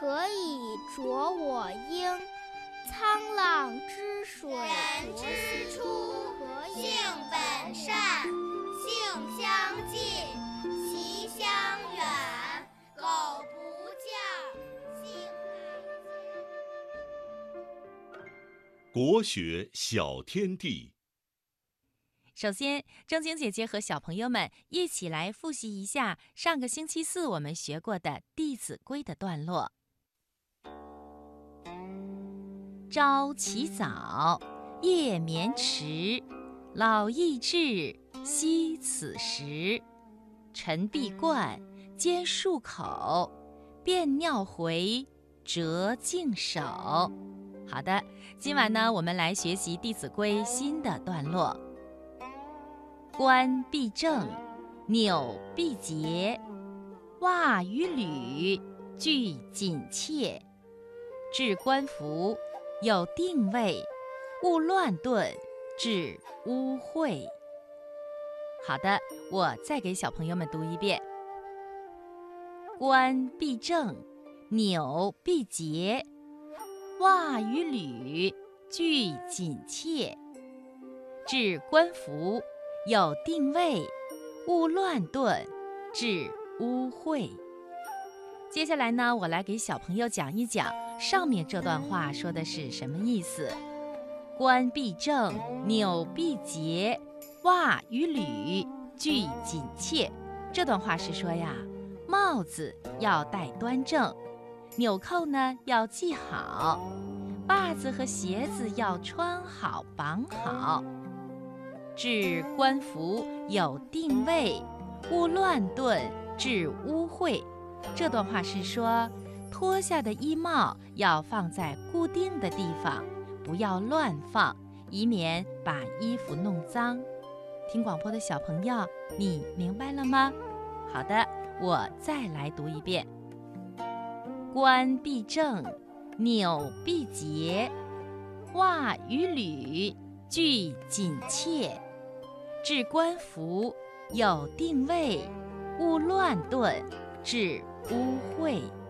可以濯我缨沧浪之水人之初，性本善，性相近，习相远。苟不教，性乃迁。国学小天地。首先，正经姐姐和小朋友们一起来复习一下上个星期四我们学过的《弟子规》的段落。朝起早，夜眠迟，老易至，惜此时。晨必冠，兼漱口，便尿回，辄净手。好的，今晚呢，我们来学习《弟子规》新的段落。冠必正，纽必结，袜与履俱紧切。置冠服，有定位，勿乱顿，致污秽。好的，我再给小朋友们读一遍：冠必正，纽必结，袜与履俱紧切。置冠服，有定位，勿乱顿，致污秽。接下来呢，我来给小朋友讲一讲上面这段话说的是什么意思。冠必正，纽必结，袜与履俱紧切。这段话是说呀，帽子要戴端正，纽扣呢要系好，袜子和鞋子要穿好绑好。置冠服有定位，勿乱顿，致污秽。这段话是说，脱下的衣帽要放在固定的地方，不要乱放，以免把衣服弄脏。听广播的小朋友，你明白了吗？好的，我再来读一遍：冠必正，纽必结，袜与履俱紧切。置冠服有定位，勿乱顿，致污秽。